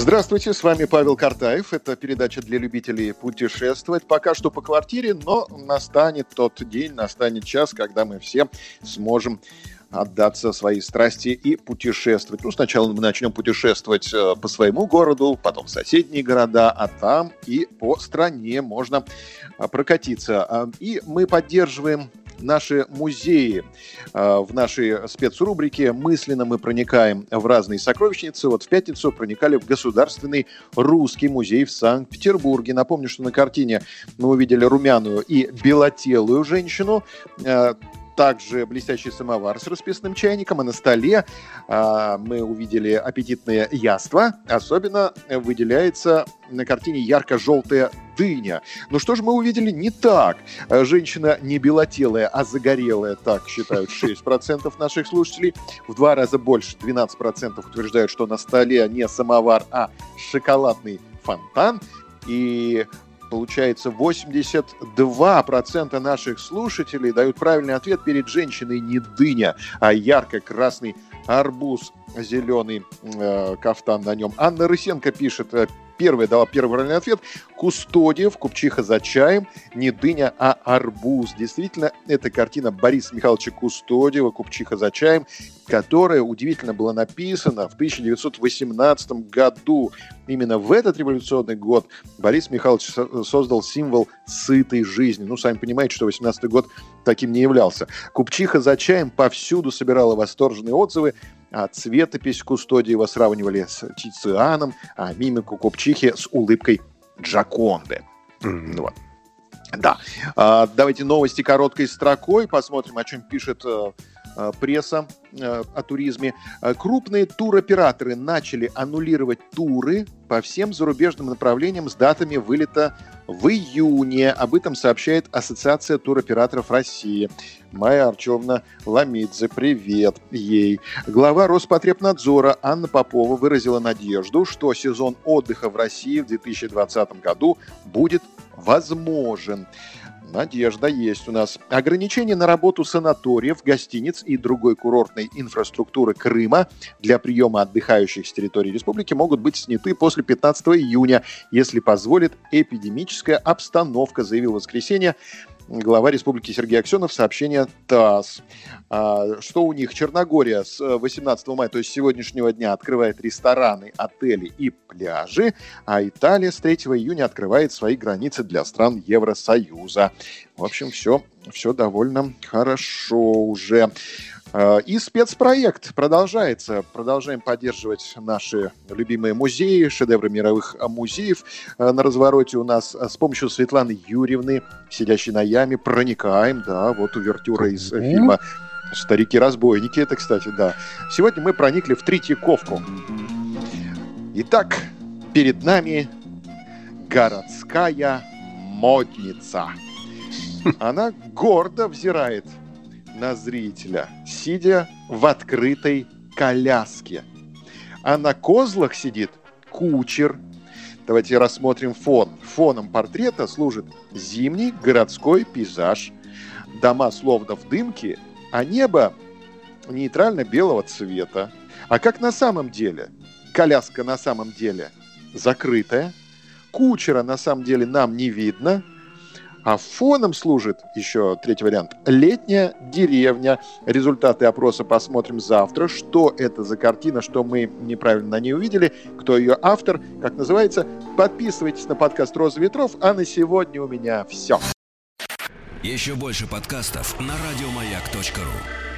Здравствуйте, с вами Павел Картаев. Это передача для любителей путешествовать. Пока что по квартире, но настанет тот день, настанет час, когда мы все сможем отдаться своей страсти и путешествовать. Ну, сначала мы начнем путешествовать э, по своему городу, потом в соседние города, а там и по стране можно э, прокатиться. А, и мы поддерживаем наши музеи. Э, в нашей спецрубрике мысленно мы проникаем в разные сокровищницы. Вот в пятницу проникали в Государственный русский музей в Санкт-Петербурге. Напомню, что на картине мы увидели румяную и белотелую женщину также блестящий самовар с расписным чайником, а на столе а, мы увидели аппетитные яства. Особенно выделяется на картине ярко-желтая дыня. Но что же мы увидели не так? Женщина не белотелая, а загорелая, так считают 6% наших слушателей. В два раза больше, 12% утверждают, что на столе не самовар, а шоколадный фонтан. И получается, 82% наших слушателей дают правильный ответ перед женщиной не дыня, а ярко-красный арбуз, зеленый э, кафтан на нем. Анна Рысенко пишет, э, первая дала первый правильный ответ. Кустодиев, купчиха за чаем, не дыня, а арбуз. Действительно, это картина Бориса Михайловича Кустодиева, купчиха за чаем, которая удивительно была написана в 1918 году. Именно в этот революционный год Борис Михайлович создал символ сытой жизни. Ну, сами понимаете, что 18 год таким не являлся. Купчиха за чаем повсюду собирала восторженные отзывы, а цветопись Кустодиева сравнивали с Тицианом, а мимику Купчихи с улыбкой Джаконды. Mm-hmm. Вот. Да. А, давайте новости короткой строкой. Посмотрим, о чем пишет э, пресса э, о туризме. Крупные туроператоры начали аннулировать туры по всем зарубежным направлениям с датами вылета в июне. Об этом сообщает Ассоциация туроператоров России. Майя Арчевна Ламидзе, привет ей. Глава Роспотребнадзора Анна Попова выразила надежду, что сезон отдыха в России в 2020 году будет возможен. Надежда есть у нас. Ограничения на работу санаториев, гостиниц и другой курортной инфраструктуры Крыма для приема отдыхающих с территории республики могут быть сняты после 15 июня, если позволит эпидемическая обстановка, заявил в воскресенье глава республики Сергей Аксенов, сообщение ТАСС. А, что у них? Черногория с 18 мая, то есть сегодняшнего дня, открывает рестораны, отели и пляжи, а Италия с 3 июня открывает свои границы для стран Евросоюза. В общем, все, все довольно хорошо уже. Э, и спецпроект продолжается. Продолжаем поддерживать наши любимые музеи, шедевры мировых музеев. Э, на развороте у нас с помощью Светланы Юрьевны, сидящей на яме, проникаем. Да, вот увертюра из фильма «Старики-разбойники». Это, кстати, да. Сегодня мы проникли в Третьяковку. Итак, перед нами городская модница. Она гордо взирает – на зрителя, сидя в открытой коляске. А на козлах сидит кучер. Давайте рассмотрим фон. Фоном портрета служит зимний городской пейзаж. Дома словно в дымке, а небо нейтрально-белого цвета. А как на самом деле? Коляска на самом деле закрытая. Кучера на самом деле нам не видно – а фоном служит, еще третий вариант, летняя деревня. Результаты опроса посмотрим завтра. Что это за картина, что мы неправильно на ней увидели, кто ее автор, как называется. Подписывайтесь на подкаст «Роза ветров», а на сегодня у меня все. Еще больше подкастов на радиомаяк.ру